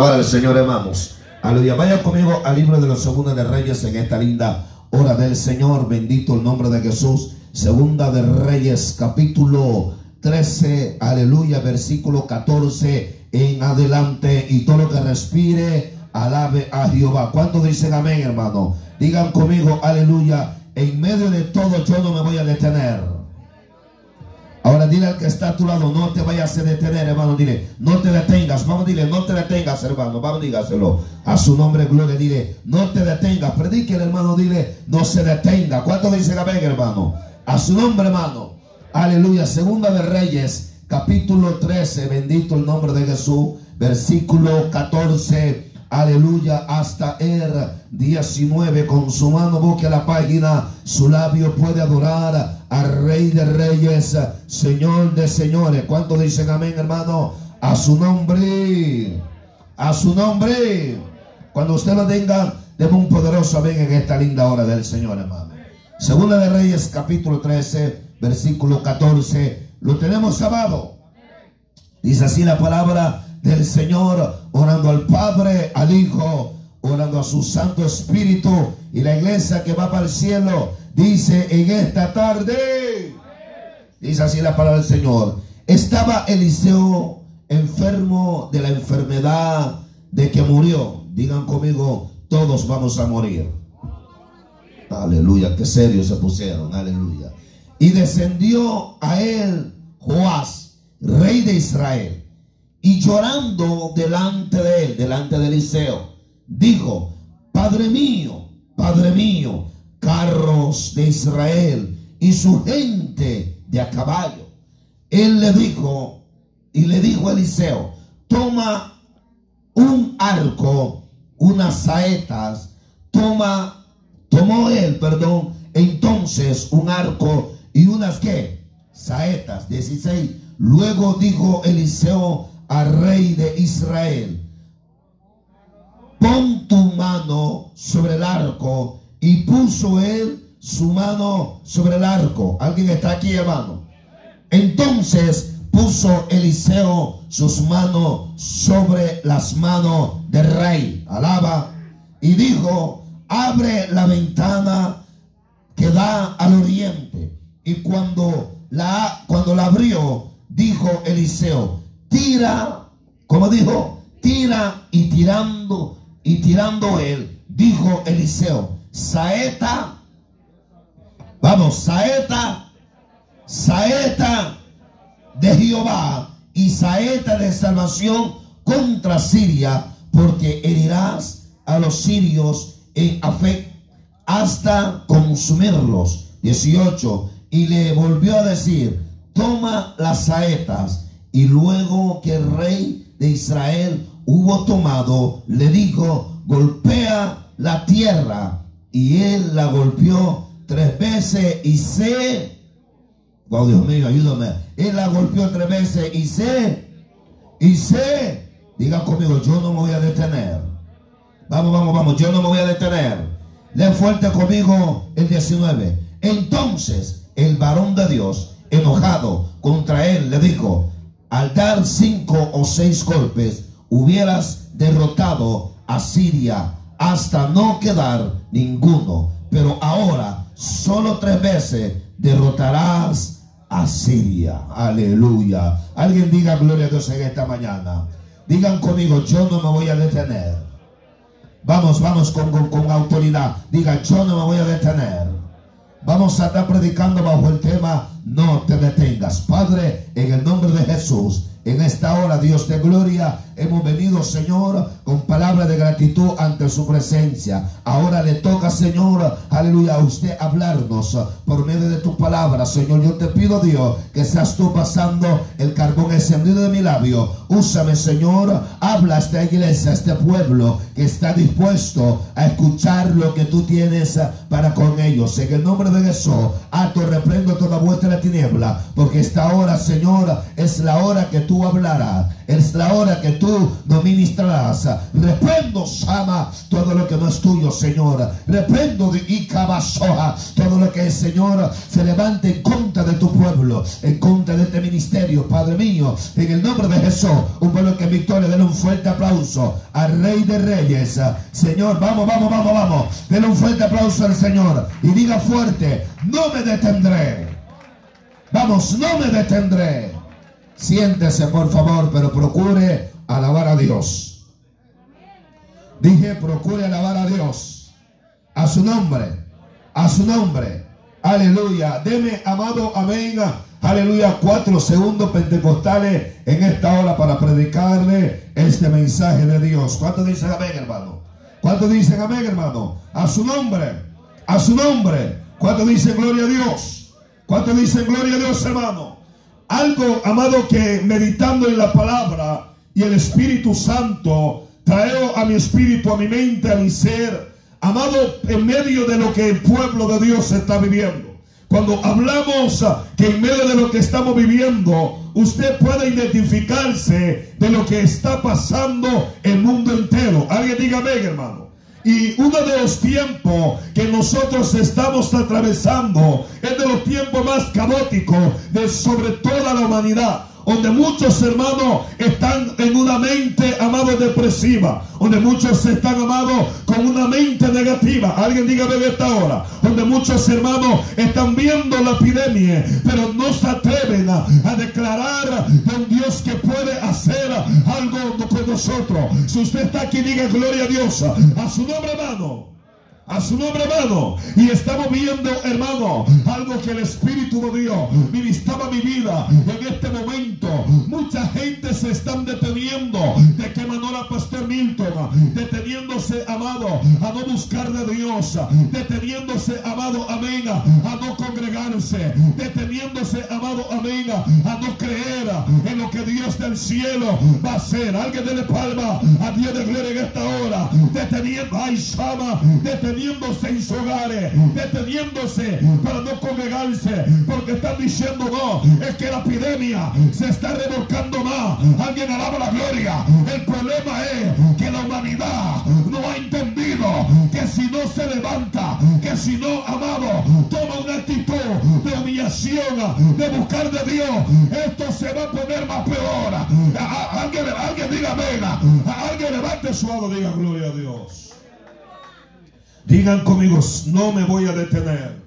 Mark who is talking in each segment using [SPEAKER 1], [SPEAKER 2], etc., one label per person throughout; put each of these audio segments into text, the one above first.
[SPEAKER 1] Ahora el Señor, hermanos. Aleluya. Vaya conmigo al libro de los segundos de Reyes en esta linda hora del Señor. Bendito el nombre de Jesús. Segunda de Reyes, capítulo 13. Aleluya. Versículo 14 en adelante. Y todo lo que respire, alabe a Jehová. ¿Cuántos dicen amén, hermano? Digan conmigo, aleluya. En medio de todo, yo no me voy a detener. Ahora dile al que está a tu lado, no te vayas a detener, hermano. Dile, no te detengas. Vamos, dile, no te detengas, hermano. Vamos, dígaselo. A su nombre, gloria. Dile, no te detengas. Predique, hermano. Dile, no se detenga. ¿Cuánto dicen amén, hermano? A su nombre, hermano. Aleluya. Segunda de Reyes, capítulo 13. Bendito el nombre de Jesús. Versículo 14 aleluya, hasta el 19, con su mano busque la página, su labio puede adorar al Rey de Reyes, Señor de Señores. ¿Cuántos dicen amén, hermano? A su nombre, a su nombre. Cuando usted lo tenga, deme un poderoso amén en esta linda hora del Señor, hermano. Segunda de Reyes, capítulo 13, versículo 14. Lo tenemos sábado. Dice así la palabra del Señor, orando al Padre, al Hijo, orando a su Santo Espíritu y la iglesia que va para el cielo, dice en esta tarde, dice así la palabra del Señor, estaba Eliseo enfermo de la enfermedad de que murió. Digan conmigo, todos vamos a morir. Aleluya, qué serio se pusieron, aleluya. Y descendió a él Joás, rey de Israel y llorando delante de él, delante de Eliseo, dijo, Padre mío, Padre mío, carros de Israel y su gente de a caballo. Él le dijo, y le dijo a Eliseo, toma un arco, unas saetas, toma, tomó él, perdón, entonces un arco y unas qué, saetas, 16. Luego dijo Eliseo al rey de Israel, pon tu mano sobre el arco. Y puso él su mano sobre el arco. ¿Alguien está aquí, hermano? Entonces puso Eliseo sus manos sobre las manos del rey. Alaba. Y dijo, abre la ventana que da al oriente. Y cuando la, cuando la abrió, dijo Eliseo, tira, como dijo, tira y tirando, y tirando él, dijo Eliseo, saeta, vamos, saeta, saeta de Jehová y saeta de salvación contra Siria, porque herirás a los sirios en afecto hasta consumirlos. 18. Y le volvió a decir, toma las saetas y luego que el rey de Israel hubo tomado, le dijo, golpea la tierra. Y él la golpeó tres veces y se... Wow, Dios mío, ayúdame. Él la golpeó tres veces y se... Y se... Diga conmigo, yo no me voy a detener. Vamos, vamos, vamos, yo no me voy a detener. Le fuerte conmigo el 19. Entonces el varón de Dios, enojado contra él, le dijo, al dar cinco o seis golpes, hubieras derrotado a Siria hasta no quedar ninguno. Pero ahora, solo tres veces derrotarás a Siria. Aleluya. Alguien diga gloria a Dios en esta mañana. Digan conmigo, yo no me voy a detener. Vamos, vamos con, con autoridad. Diga, yo no me voy a detener. Vamos a estar predicando bajo el tema No te detengas. Padre, en el nombre de Jesús. En esta hora, Dios de gloria, hemos venido, Señor, con palabras de gratitud ante su presencia. Ahora le toca, Señor, aleluya, a usted hablarnos por medio de tu palabra. Señor, yo te pido, Dios, que seas tú pasando el carbón encendido de mi labio. Úsame, Señor, habla a esta iglesia, a este pueblo que está dispuesto a escuchar lo que tú tienes para con ellos. En el nombre de Jesús, alto reprendo toda vuestra tiniebla, porque esta hora, Señor, es la hora que tú hablarás. Es la hora que tú
[SPEAKER 2] tú no ministrarás. Reprendo, Sama, todo lo que no es tuyo, Señor. Reprendo de Icabasoa, todo lo que es, Señor, se levante en contra de tu pueblo, en contra de este ministerio, Padre mío. En el nombre de Jesús, un pueblo que en victoria, denle un fuerte aplauso al Rey de Reyes. Señor, vamos, vamos, vamos, vamos. Denle un fuerte aplauso al Señor y diga fuerte, no me detendré. Vamos, no me detendré. Siéntese, por favor, pero procure alabar a Dios. Dije, procure alabar a Dios. A su nombre. A su nombre. Aleluya. Deme, amado, amén. Aleluya. Cuatro segundos pentecostales en esta hora para predicarle este mensaje de Dios. ¿Cuántos dicen amén, hermano? ¿Cuántos dicen amén, hermano? A su nombre. A su nombre. ¿Cuántos dicen gloria a Dios? ¿Cuántos dicen gloria a Dios, hermano? Algo, amado, que meditando en la palabra y el Espíritu Santo trae a mi espíritu, a mi mente, a mi ser, amado, en medio de lo que el pueblo de Dios está viviendo. Cuando hablamos que en medio de lo que estamos viviendo, usted puede identificarse de lo que está pasando el mundo entero. Alguien diga amén, hermano. Y uno de los tiempos que nosotros estamos atravesando es de los tiempos más caóticos de sobre toda la humanidad donde muchos hermanos están en una mente, amado, depresiva, donde muchos están, amados, con una mente negativa. Alguien diga en esta hora, donde muchos hermanos están viendo la epidemia, pero no se atreven a, a declarar de un Dios que puede hacer algo con nosotros. Si usted está aquí, diga gloria a Dios, a su nombre, hermano. A su nombre, hermano. Y estamos viendo, hermano, algo que el Espíritu de Dios ministraba mi vida en este momento. Mucha gente se están deteniendo. De qué manera, Pastor Milton, deteniéndose, amado, a no buscar de Dios. Deteniéndose, amado, amén, a no congregarse. Deteniéndose, amado, amén, a no creer en lo que Dios del cielo va a hacer. Alguien dele palma a Dios de gloria en esta hora. Deteniendo, ay, Shama, deteniéndose en sus hogares, deteniéndose para no congregarse, porque están diciendo no, es que la epidemia se está revolcando más. Alguien alaba la gloria. El problema es que la humanidad no ha entendido que si no se levanta, que si no, amado, toma una actitud de humillación, de buscar de Dios, esto se va a poner más peor. alguien, alguien diga venga, alguien levante su mano, diga gloria a Dios. Digan conmigo, no me voy a detener.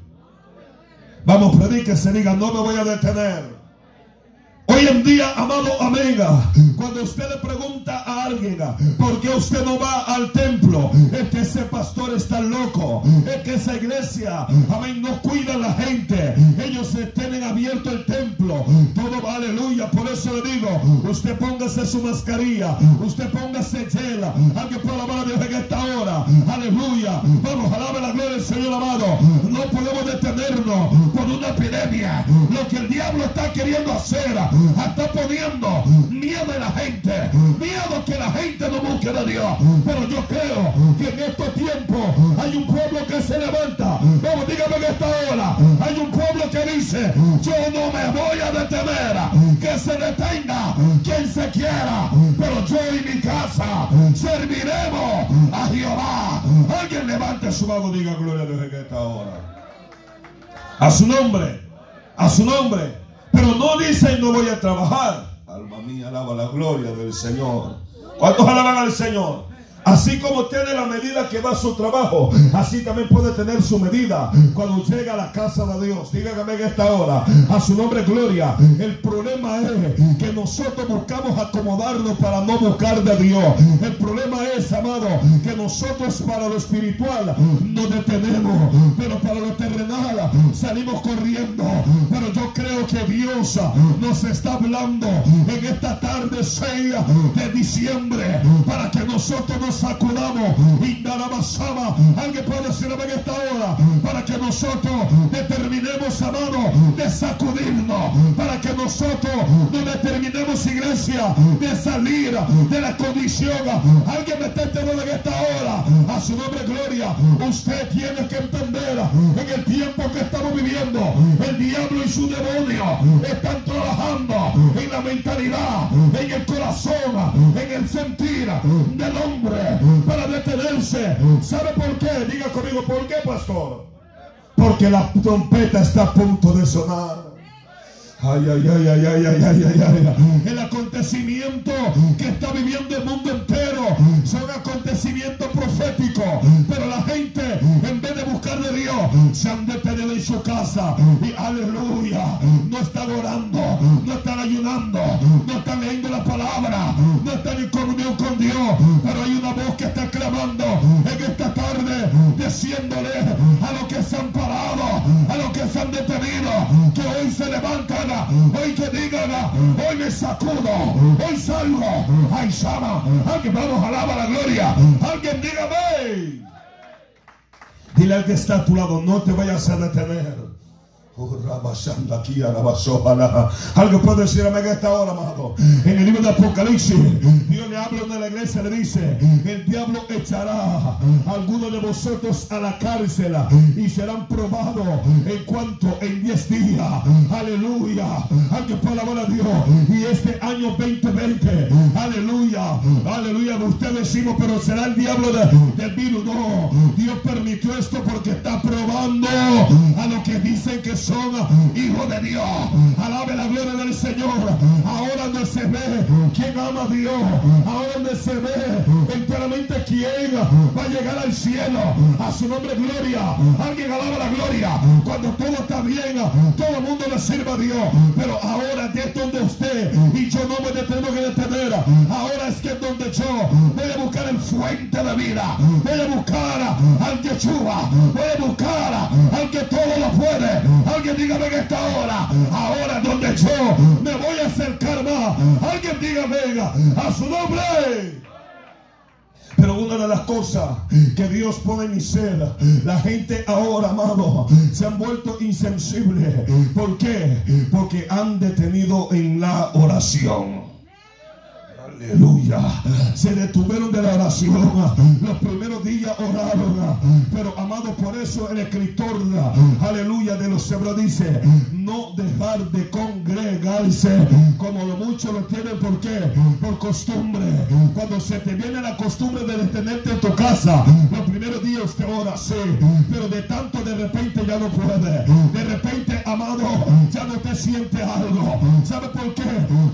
[SPEAKER 2] Vamos, se diga, no me voy a detener. Hoy en día, amado amiga, cuando usted le pregunta a alguien por qué usted no va al templo, es que ese pastor está loco, es que esa iglesia, amén, no cuida a la gente, ellos se tienen abierto el templo, todo aleluya, por eso le digo, usted póngase su mascarilla, usted póngase gel, alguien puede alabar a Dios en esta hora, aleluya, vamos, alabe la gloria del Señor amado, no podemos detenernos por una epidemia, lo que el diablo está queriendo hacer, está poniendo miedo en la gente, miedo que la gente no busque de Dios. Pero yo creo que en estos tiempos hay un pueblo que se levanta. Vamos, dígame en esta hora. Hay un pueblo que dice, yo no me voy a detener. Que se detenga quien se quiera. Pero yo y mi casa serviremos a Jehová. Alguien levante su mano, diga gloria a Dios en esta hora. A su nombre. A su nombre. No dice no voy a trabajar. Alma mía, alaba la gloria del Señor. ¿Cuántos alaban al Señor? Así como tiene la medida que va a su trabajo, así también puede tener su medida cuando llega a la casa de Dios. Dígame en esta hora, a su nombre gloria. El problema es que nosotros buscamos acomodarnos para no buscar de Dios. El problema es, amado, que nosotros para lo espiritual nos detenemos, pero para lo terrenal salimos corriendo. Pero yo creo que Dios nos está hablando en esta tarde 6 de diciembre para que nosotros nosotros nos sacudamos. Alguien puede decirme en esta hora para que nosotros determinemos, amado, de sacudirnos. Para que nosotros no determinemos, iglesia, de salir de la condición. Alguien me está en esta hora. A su nombre, gloria. Usted tiene que entender en el tiempo que estamos viviendo. El diablo y su demonio están trabajando en la mentalidad, en el corazón, en el sentir del hombre para detenerse. ¿Sabe por qué? Diga conmigo, ¿por qué, pastor? Porque la trompeta está a punto de sonar. Ay, ay, ay, ay, ay, ay, ay, ay, ay. El acontecimiento que está viviendo el mundo entero son acontecimientos proféticos. Pero la gente, en vez de buscar de Dios, se han detenido en su casa. Y aleluya, no están orando, no están ayunando, no están leyendo la palabra, no están en comunión con Dios. Pero hay una voz que está clamando en esta tarde, diciéndole a los que se han que hoy se levantan hoy que digan, hoy me sacudo, hoy salgo, ay llama, alguien vamos, alaba la gloria, alguien dígame. Dile al que está a tu lado, no te vayas a detener. Oh, Algo puede decirme en esta hora, amado. En el libro de Apocalipsis, Dios le habla de la iglesia, le dice: El diablo echará a algunos de vosotros a la cárcel y serán probados en cuanto en 10 días. Aleluya. Alguien puede alabar a Dios. Y este año 2020, aleluya, aleluya. Usted decimos, pero será el diablo del virus. No, Dios permitió esto porque está probando a los que dicen que son hijos de Dios. Alabe la gloria del Señor. Ahora no se ve quién ama a Dios. Ahora no se ve enteramente quién va a llegar al cielo. A su nombre gloria. Alguien alaba la gloria. Cuando todo está bien, todo el mundo le sirva a Dios. Pero ahora es donde usted y yo no me tenemos que detener. Ahora es que es donde yo voy a buscar el fuente de vida. Voy a buscar al que chuba. Voy a buscar al que todo lo puede Alguien dígame en esta hora. Ahora donde yo me voy a acercar más. Alguien venga a su nombre. Pero una de las cosas que Dios pone en ser, la gente ahora, amado, se han vuelto insensibles. ¿Por qué? Porque han detenido en la oración. Aleluya. Se detuvieron de la oración. Los primeros días oraron. Pero amado, por eso el escritor, aleluya, de los hebreos dice, no dejar de congregarse como lo muchos lo tienen. ¿Por qué? Por costumbre. Cuando se te viene la costumbre de detenerte en tu casa, los primeros días te ora. Pero de tanto de repente ya no puede. De repente, amado, ya no te siente algo. ¿Sabe por qué?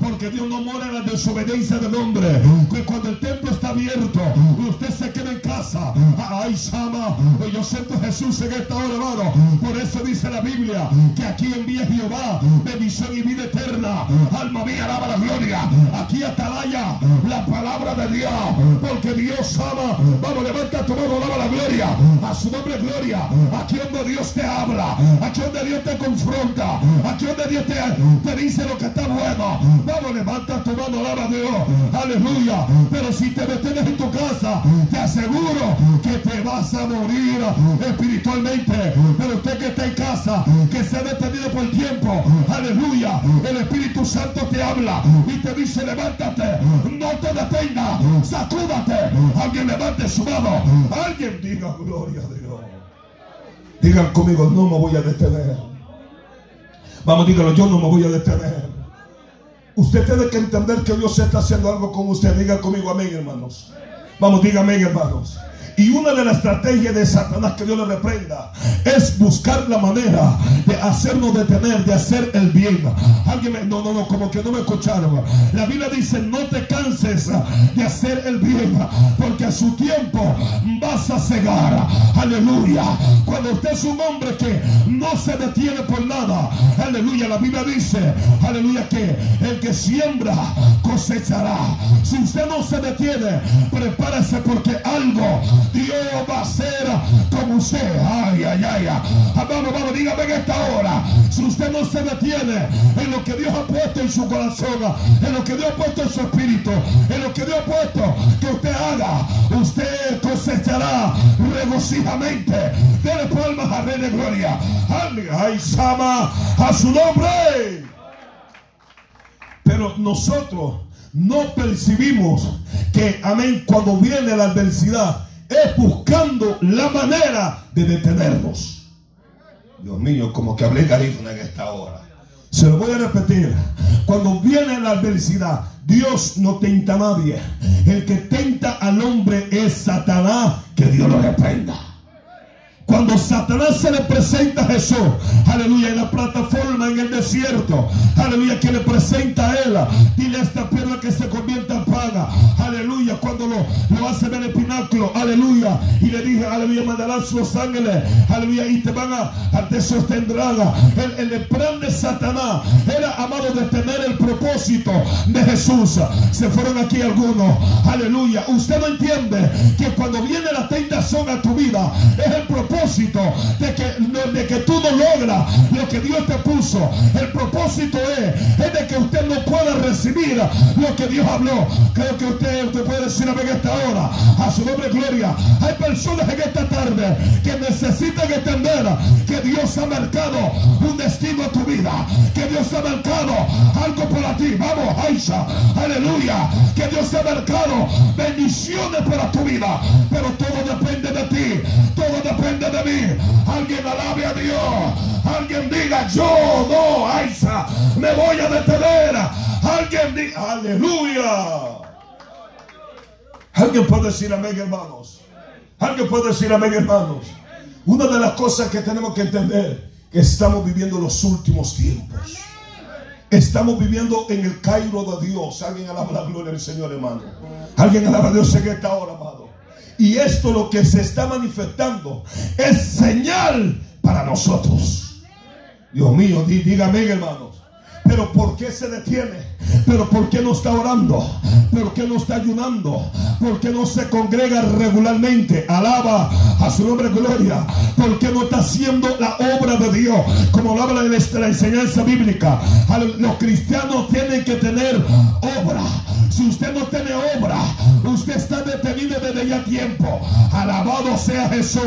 [SPEAKER 2] Porque Dios no mora en la desobediencia de hombre. Que cuando el templo está abierto, usted se queda en casa. Ay, Sama, yo siento Jesús en esta hora, hermano. Por eso dice la Biblia que aquí envía Jehová bendición y vida eterna. Alma mía, alaba la gloria. Aquí atalaya la palabra de Dios. Porque Dios ama. Vamos, levanta tu mano, alaba la gloria. A su nombre, gloria. Aquí donde Dios te habla. Aquí donde Dios te confronta. Aquí donde Dios te, te dice lo que está bueno. Vamos, levanta tu mano, alaba a Dios. Aleluya. Pero si te detienes en tu casa, te aseguro que te vas a morir espiritualmente. Pero usted que está en casa, que se ha detenido por el tiempo, aleluya. El Espíritu Santo te habla y te dice, levántate, no te detenga, sacúdate. Alguien levante su mano. Alguien diga gloria a Dios. Digan conmigo, no me voy a detener. Vamos, díganlo, yo no me voy a detener. Usted tiene que entender que Dios está haciendo algo con usted. Diga conmigo amén, hermanos. Vamos, diga amén, hermanos. Y una de las estrategias de Satanás que Dios le reprenda es buscar la manera de hacernos detener, de hacer el bien. Alguien me, no, no, no, como que no me escucharon. La Biblia dice, no te canses de hacer el bien, porque a su tiempo vas a cegar. Aleluya. Cuando usted es un hombre que no se detiene por nada, aleluya. La Biblia dice, aleluya, que el que siembra cosechará. Si usted no se detiene, prepárese porque algo Dios va a ser como usted. Ay, ay, ay. Vamos, vamos, dígame en esta hora. Si usted no se detiene en lo que Dios ha puesto en su corazón, en lo que Dios ha puesto en su espíritu, en lo que Dios ha puesto que usted haga, usted cosechará regocijamente. Dele palmas a Rey de Gloria. Ay, Sama, a su nombre. Pero nosotros no percibimos que, amén, cuando viene la adversidad, es buscando la manera de detenernos. Dios mío, como que hablé garífuna en esta hora. Se lo voy a repetir. Cuando viene la adversidad, Dios no tenta a nadie. El que tenta al hombre es Satanás, que Dios lo reprenda. Cuando Satanás se le presenta a Jesús, aleluya, en la plataforma en el desierto, aleluya, que le presenta a él, dile a esta piedra que se convierta en paga, aleluya, cuando lo, lo hace ver el pináculo, aleluya, y le dije, aleluya, mandarán sus ángeles, aleluya, y te van a, te sostendrán. El, el plan de Satanás era, amado, de tener el propósito de Jesús. Se fueron aquí algunos, aleluya. Usted no entiende que cuando viene la tentación a tu vida, es el propósito de que, de que tú no logras lo que Dios te puso. El propósito es, es de que usted no pueda recibir lo que Dios habló. Creo que usted, usted puede decir a esta hora, a su nombre gloria. Hay personas en esta tarde que necesitan entender que Dios ha marcado un destino a tu vida, que Dios ha marcado algo para ti. Vamos, Aisha, aleluya, que Dios ha marcado bendiciones para tu vida, pero todo depende de ti, todo depende de mí. Alguien alabe a Dios. Alguien diga, yo no, Aiza, me voy a detener. Alguien diga, aleluya. Alguien puede decir amén, hermanos. Alguien puede decir amén, hermanos. Una de las cosas que tenemos que entender que estamos viviendo los últimos tiempos. Estamos viviendo en el Cairo de Dios. Alguien alaba la gloria del Señor, hermano. Alguien alaba a Dios en esta hora, amado. Y esto lo que se está manifestando es señal para nosotros. Dios mío, dígame hermanos. Pero ¿por qué se detiene? Pero ¿por qué no está orando? ¿Por qué no está ayunando? ¿Por qué no se congrega regularmente? Alaba a su nombre gloria. ¿Por qué no está haciendo la obra de Dios? Como lo habla la enseñanza bíblica. Los cristianos tienen que tener obra. Si usted no tiene obra, usted está detenido desde ya tiempo. Alabado sea Jesús.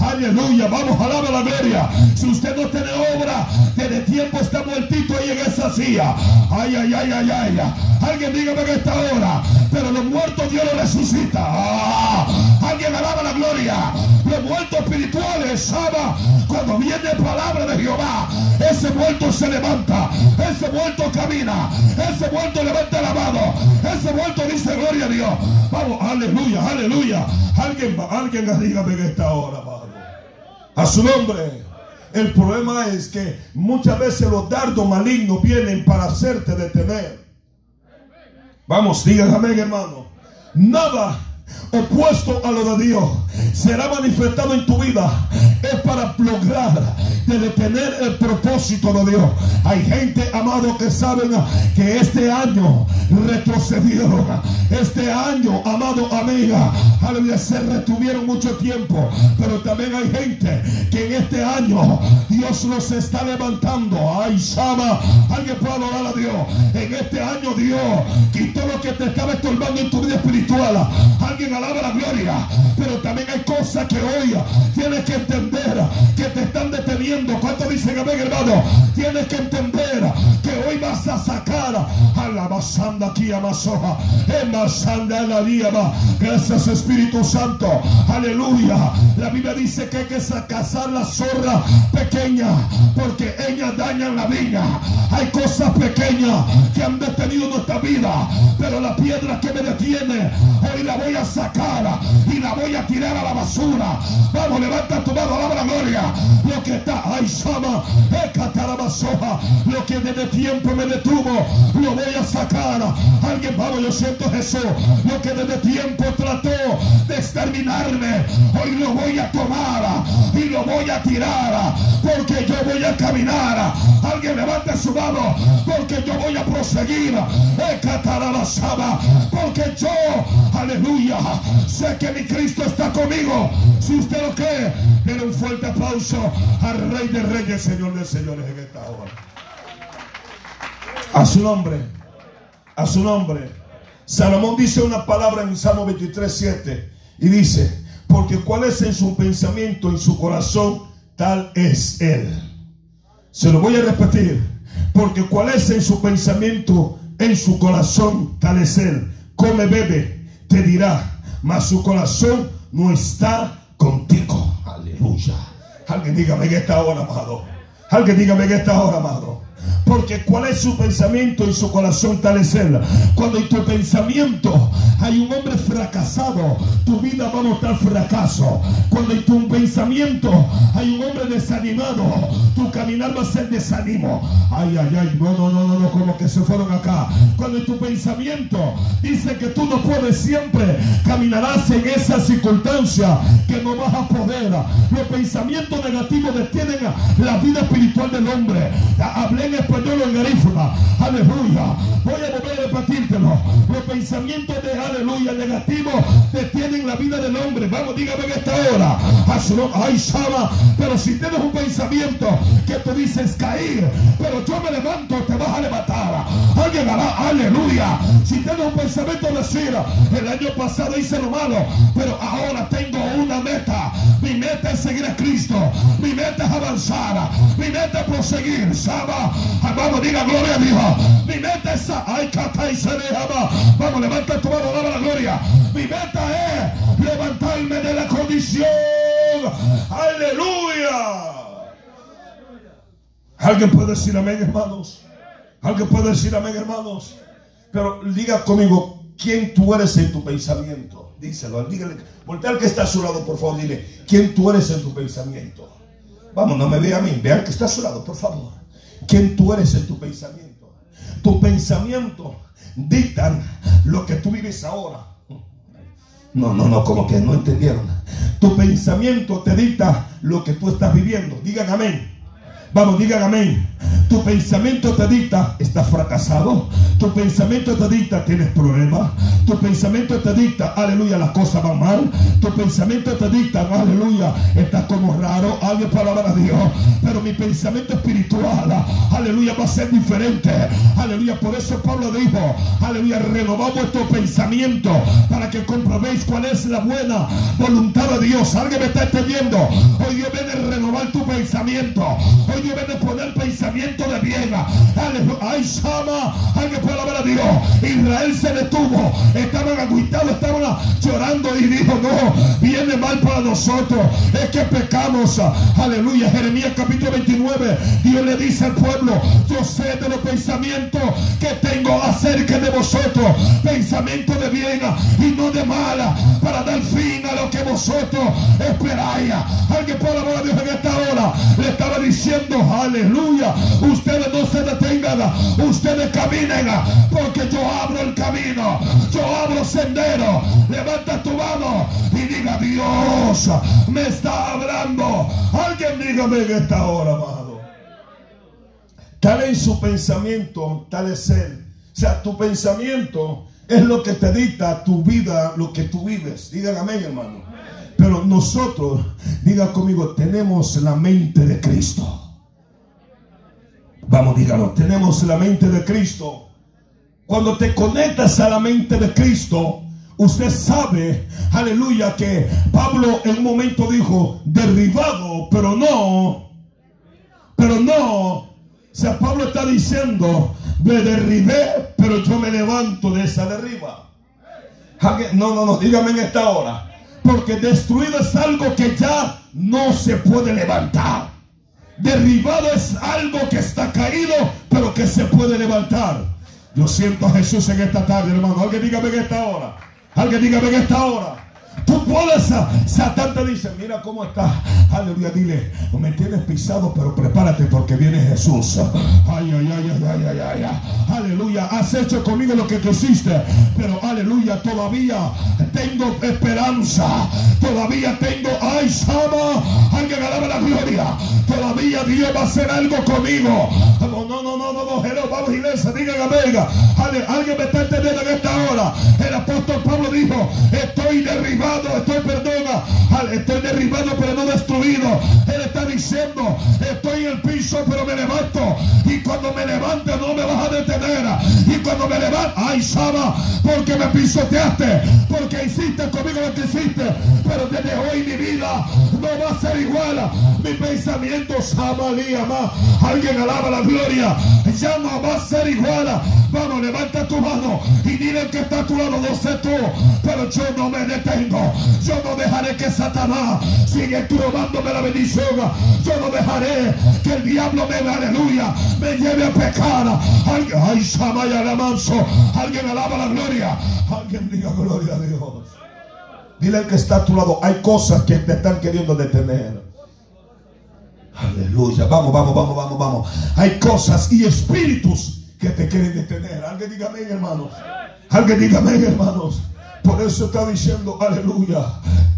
[SPEAKER 2] Aleluya. Vamos, alaba la gloria. Si usted no tiene obra, desde tiempo está muertito ahí en esa silla. Ay, ay, ay, ay, ay. Alguien dígame que esta hora. Pero los muertos Dios los resucita. Ah, alguien alaba la gloria. Los muertos espirituales, ¿sabe? Cuando viene palabra de Jehová, ese muerto se levanta. Ese muerto camina. Ese muerto levanta la mano. Ese muerto dice gloria a Dios. Vamos, aleluya, aleluya. Alguien, alguien dígame que esta hora, A su nombre. El problema es que muchas veces los dardos malignos vienen para hacerte detener. Vamos, díganme, hermano. Nada opuesto a lo de Dios será manifestado en tu vida es para lograr de detener el propósito de Dios. Hay gente, amado, que saben que este año retrocedieron. Este año, amado, amiga, aleluya, se retuvieron mucho tiempo. Pero también hay gente que en este año Dios los está levantando. Ay, Sama, alguien puede adorar a Dios. En este año Dios quitó lo que te estaba estorbando en tu vida espiritual. Alaba la gloria. Pero también hay cosas que hoy tienes que entender que te están deteniendo. ¿Cuánto dicen amén, hermano? Tienes que entender que hoy vas a sacar a la basanda aquí a Masoja. En basanda la diaba. Gracias Espíritu Santo. Aleluya. La Biblia dice que hay que cazar la zorra pequeña porque ellas dañan la viña. Hay cosas pequeñas que han detenido nuestra vida. Pero la piedra que me detiene, hoy la voy a sacar y la voy a tirar a la basura. Vamos, levanta tu mano, alaba la gloria. Lo que está, ay, Sama, soja lo que desde tiempo me detuvo, lo voy a sacar. Alguien, vamos, yo siento Jesús. Lo que desde tiempo trató de exterminarme, hoy lo voy a tomar y lo voy a tirar. Porque yo voy a caminar. Alguien levanta su mano, porque yo voy a proseguir. Porque yo, aleluya, sé que mi Cristo está conmigo. Si usted lo cree, denle un fuerte aplauso al Rey de Reyes, Señor de Señores en esta hora. A su nombre, a su nombre. Salomón dice una palabra en Salmo 23, 7. Y dice, porque cuál es en su pensamiento, en su corazón, tal es él. Se lo voy a repetir, porque cuál es en su pensamiento, en su corazón, tal es él. Come, bebe, te dirá, mas su corazón no está contigo. Aleluya. Alguien dígame en esta hora, amado. Alguien dígame en esta hora, amado. Porque cuál es su pensamiento y su corazón tal es él. Cuando en tu pensamiento hay un hombre fracasado, tu vida va a mostrar fracaso. Cuando en tu pensamiento hay un hombre desanimado, tu caminar va a ser desanimo. Ay, ay, ay, no, no, no, no, no, como que se fueron acá. Cuando en tu pensamiento dice que tú no puedes siempre, caminarás en esa circunstancia que no vas a poder. Los pensamientos negativos detienen la vida espiritual del hombre. Hablé en español en garífuna. Aleluya. Voy a volver a repetírtelo. Los pensamientos de aleluya negativos detienen la vida del hombre. Vamos, dígame en esta hora. Ay, Shama. Pero si tienes un pensamiento que tú dices caer, pero yo me levanto, te vas a levantar. Alguien hará, aleluya. Si tienes un pensamiento de decir, el año pasado hice lo malo, pero ahora tengo una meta. Mi meta es seguir a Cristo. Mi meta es avanzar. Mi meta es proseguir. Shama. Vamos, diga gloria a Dios. Mi meta es ay, y se Vamos, levanta tu mano, dame la gloria. Mi meta es levantarme de la condición. Aleluya. Alguien puede decir amén, hermanos. Alguien puede decir amén, hermanos. Pero diga conmigo, ¿quién tú eres en tu pensamiento? Díselo, dígale. Voltea al que está a su lado, por favor, dile, ¿quién tú eres en tu pensamiento? Vamos, no me vea a mí, vean que está a su lado, por favor quién tú eres en tu pensamiento. Tu pensamiento dictan lo que tú vives ahora. No, no, no, como que no entendieron. Tu pensamiento te dicta lo que tú estás viviendo. Digan amén. Vamos, digan amén. Tu pensamiento te dicta, estás fracasado. Tu pensamiento te dicta, tienes problemas. Tu pensamiento te dicta, aleluya, las cosas van mal. Tu pensamiento te dicta, aleluya, estás como raro. Alguien palabra a Dios. Pero mi pensamiento espiritual, aleluya, va a ser diferente. Aleluya, por eso Pablo dijo, aleluya, renovamos vuestro pensamiento para que comprobéis cuál es la buena voluntad de Dios. Alguien me está entendiendo. Hoy Dios viene a renovar tu pensamiento. Hoy Dios viene a poner pensamiento de bien. Ay, Sama. Alguien puede hablar a Dios. Israel se detuvo. Estaban aguitados, estaban llorando y dijo, no, viene mal para nosotros. Es que pecamos. Aleluya. Jeremías capítulo 29. Dios le dice al pueblo, yo sé de los pensamientos que tengo acerca de vosotros. Pensamiento de bien y no de mala. Para dar fin a lo que vosotros esperáis. Alguien puede hablar a Dios en esta hora. Le estaba diciendo, aleluya. Ustedes no se detengan. Ustedes caminen. Porque yo abro el camino. Yo abro sendero. Levanta tu mano y diga, Dios me está hablando. Alguien dígame en esta hora, amado. Tal es su pensamiento, tal es él. O sea, tu pensamiento es lo que te dicta tu vida, lo que tú vives. Digan amén, hermano. Pero nosotros, diga conmigo, tenemos la mente de Cristo. Vamos, dígalo, tenemos la mente de Cristo. Cuando te conectas a la mente de Cristo, usted sabe, aleluya, que Pablo en un momento dijo, derribado, pero no, pero no. O sea, Pablo está diciendo, me derribé, pero yo me levanto de esa derriba. No, no, no, dígame en esta hora. Porque destruido es algo que ya no se puede levantar. Derribado es algo que está caído, pero que se puede levantar. Yo siento a Jesús en esta tarde, hermano. Alguien dígame en esta hora. Alguien dígame en esta hora. Tú puedes, Satán te dice, mira cómo está. Aleluya, dile, me tienes pisado, pero prepárate porque viene Jesús. Ay, ay, ay, ay, ay, ay, ay. Aleluya, has hecho conmigo lo que quisiste, pero aleluya, todavía tengo esperanza. Todavía tengo, ay, Sama. Alguien alaba la gloria. Todavía Dios va a hacer algo conmigo. No, no, no, no, no, no. Vamos iglesia, digan venga. Alguien me está entendiendo en esta hora. El apóstol Pablo dijo, estoy derribado, estoy, perdona, estoy derribado pero no destruido. Él está diciendo, estoy en el piso pero me levanto. Cuando me levante no me vas a detener. Y cuando me levanto, ay, Saba, porque me pisoteaste, porque hiciste conmigo lo que hiciste. Pero desde hoy mi vida no va a ser igual. Mi pensamiento, Saba, más. Alguien alaba la gloria. Ya no va a ser igual. Vamos, levanta tu mano y dile que está a tu lado, no sé tú, pero yo no me detengo. Yo no dejaré que Satanás siga probándome la bendición. Yo no dejaré que el diablo me, aleluya, lleve a pecar. Alguien, ay, Samaya. Alguien alaba la gloria. Alguien diga gloria a Dios. Dile al que está a tu lado, hay cosas que te están queriendo detener. Aleluya. Vamos, vamos, vamos, vamos, vamos. Hay cosas y espíritus que te quieren detener. Alguien dígame, hermanos. Alguien dígame, hermanos. Por eso está diciendo, aleluya,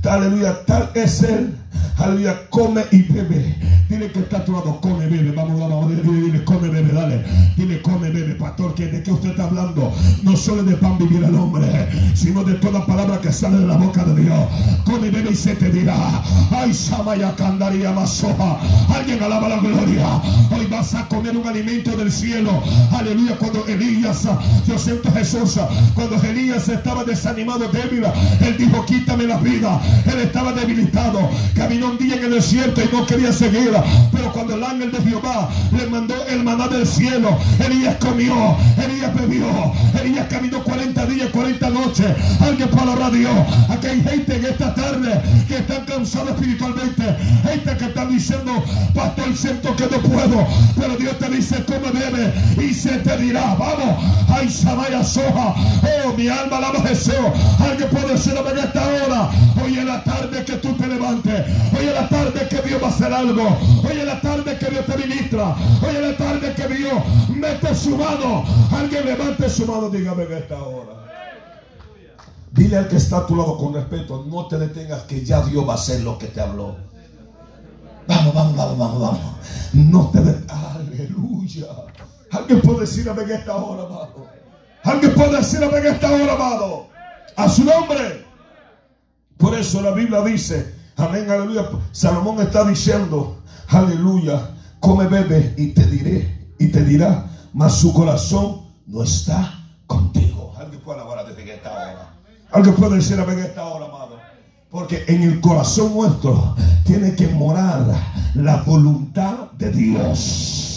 [SPEAKER 2] aleluya, tal es él Aleluya, come y bebe. Dile que está a tu lado, come, bebe. Vamos, vamos, dile, dile, come, bebe, dale. Dile, come, bebe, pastor, que de qué usted está hablando. No solo de pan vivir el hombre, sino de toda palabra que sale de la boca de Dios. Come, bebe y se te dirá. Ay, Samaya Candaría Masoja. Alguien alaba la gloria. Hoy vas a comer un alimento del cielo. Aleluya, cuando Elías, yo siento Jesús, cuando Elías estaba desanimado, débil, él dijo, quítame la vida. Él estaba debilitado. Caminó un día en el desierto y no quería seguir. Pero cuando el ángel de Jehová le mandó el maná del cielo, Elías comió, Elías bebió, Elías caminó 40 días, 40 noches. Alguien para Dios. Aquí hay gente en esta tarde que están cansados espiritualmente. Gente que está diciendo, pastor, siento que no puedo. Pero Dios te dice, come, bebe y se te dirá, vamos, ay, Samaya Soja. Oh, mi alma alaba a Jesús. Alguien puede decir en esta hora, hoy en la tarde que tú te levantes. Hoy es la tarde que Dios va a hacer algo. Hoy es la tarde que Dios te ministra. Hoy es la tarde que Dios mete su mano. Alguien levante su mano, dígame en esta hora. Dile al que está a tu lado con respeto, no te detengas que ya Dios va a hacer lo que te habló. Vamos, vamos, vamos, vamos, vamos. No te detengas. Aleluya. Alguien puede decir en esta hora, amado. Alguien puede decir en esta hora, amado. A su nombre. Por eso la Biblia dice Amén, aleluya. Salomón está diciendo, aleluya, come, bebe y te diré, y te dirá, mas su corazón no está contigo. Alguien puede alabar desde esta hora. Alguien puede decir amén esta hora, amado. Porque en el corazón nuestro tiene que morar la voluntad de Dios.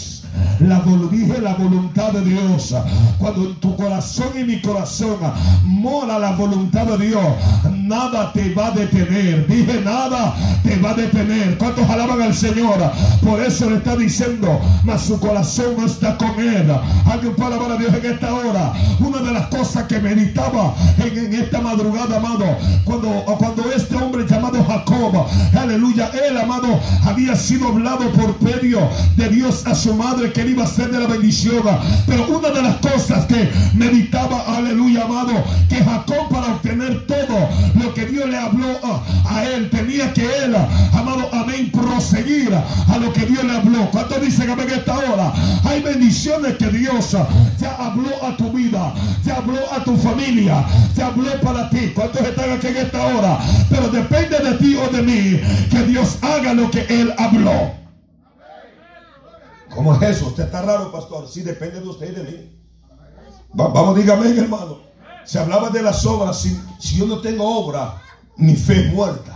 [SPEAKER 2] La, dije la voluntad de Dios. Cuando en tu corazón y mi corazón mora la voluntad de Dios, nada te va a detener. Dije nada te va a detener. ¿Cuántos alaban al Señor? Por eso le está diciendo, mas su corazón no está con él. Alguien puede alabar a Dios en esta hora. Una de las cosas que meditaba en, esta madrugada, amado, cuando, cuando este hombre llamado Jacob, aleluya, él, amado, había sido hablado por medio de Dios a su madre que él iba a ser de la bendición. Pero una de las cosas que meditaba, aleluya, amado, que Jacob para obtener todo lo que Dios le habló a, él, tenía que él, amado, amén, proseguir a lo que Dios le habló. ¿Cuánto dicen amén esta hora? Hay bendiciones que Dios ya habló a tu vida, ya habló a tu familia, ya habló para ti. ¿Cuántos están aquí en esta hora? Pero depende de ti o de mí que Dios haga lo que Él habló. ¿Cómo es eso? Usted está raro, pastor. Sí, depende de usted y de mí. vamos, dígame, hermano. Se hablaba de las obras. Si, yo no tengo obra, mi fe es muerta.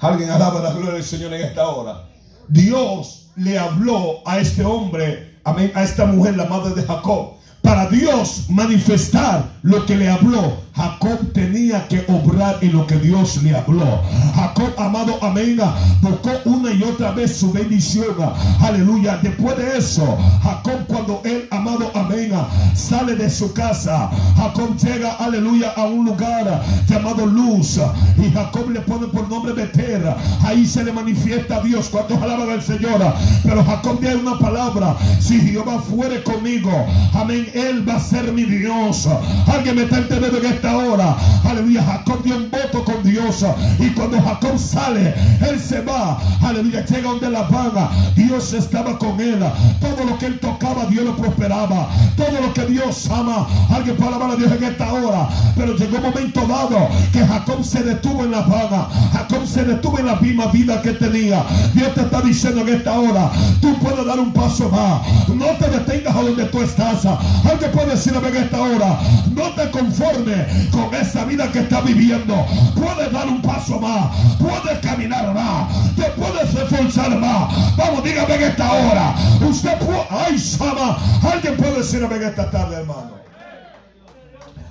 [SPEAKER 2] Alguien alaba la gloria del Señor en esta hora. Dios le habló a este hombre, a esta mujer, la madre de Jacob para Dios manifestar lo que le habló, Jacob tenía que obrar en lo que Dios le habló. Jacob, amado, amén, buscó una y otra vez su bendición. Aleluya. Después de eso, Jacob, cuando él, amado, amén, sale de su casa, Jacob llega, aleluya, a un lugar llamado Luz. Y Jacob le pone por nombre Beter. Ahí se le manifiesta a Dios. cuando alaban al Señor? Pero Jacob tiene una palabra. Si Jehová fuere conmigo, amén él va a ser mi Dios. Alguien me está entendiendo en esta hora, aleluya, Jacob dio un voto con Dios. Y cuando Jacob sale, él se va, aleluya, llega donde la paga. Dios estaba con él. Todo lo que él tocaba, Dios lo prosperaba. Todo lo que Dios ama, alguien puede alabar a Dios en esta hora. Pero llegó un momento dado que Jacob se detuvo en la paga. Jacob se detuvo en la misma vida que tenía. Dios te está diciendo en esta hora, tú puedes dar un paso más. No te detengas a donde tú estás. Alguien puede decirme en esta hora, no te conformes con esa vida que estás viviendo. Puedes dar un paso más. Puedes caminar más. Te puedes esforzar más. Vamos, dígame en esta hora. Usted puede, ay, Sama. Alguien puede decirme en esta tarde, hermano.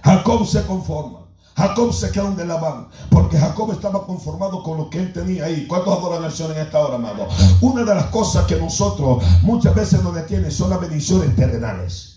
[SPEAKER 2] Jacob se conforma. Jacob se queda donde Labán, porque Jacob estaba conformado con lo que él tenía ahí. ¿Cuántos adoran al Señor en esta hora, amado? Una de las cosas que nosotros muchas veces nos detiene son las bendiciones terrenales.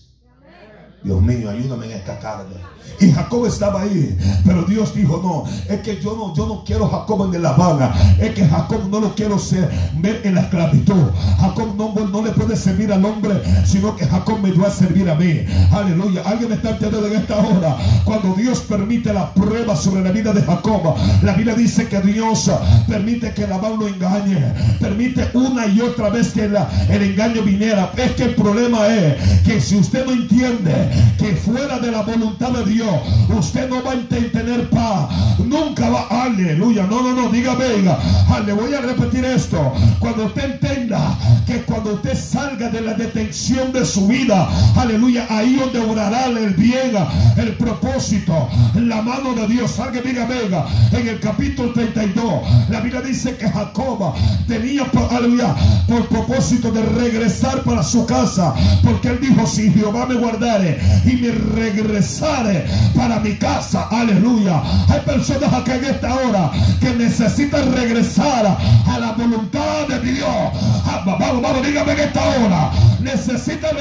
[SPEAKER 2] Dios mío, ayúdame en esta tarde. Y Jacob estaba ahí, pero Dios dijo, no, es que yo no, yo no quiero Jacob en la vaga, es que Jacob no lo quiero ser, en la esclavitud. Jacob no, no le puede servir al hombre, sino que Jacob me dio a servir a mí. Aleluya. Alguien me está entendiendo en esta hora. Cuando Dios permite la prueba sobre la vida de Jacob, la Biblia dice que Dios permite que Labán lo engañe, permite una y otra vez que el engaño viniera. Es que el problema es que si usted no entiende que fuera de la voluntad de Dios, usted no va a tener paz. Nunca va, aleluya. No, no, no, diga venga. Le voy a repetir esto. Cuando usted entienda que cuando usted salga de la detención de su vida, aleluya, ahí donde orará el bien, el propósito, la mano de Dios. Salga, diga venga. En el capítulo 32, la Biblia dice que Jacob tenía, aleluya, por propósito de regresar para su casa. Porque él dijo, si Jehová me guardare y me regresare para mi casa. Aleluya. Hay personas acá en esta hora que necesitan regresar a la voluntad de Dios. Ah, vamos, vamos, dígame en esta hora. Necesitan...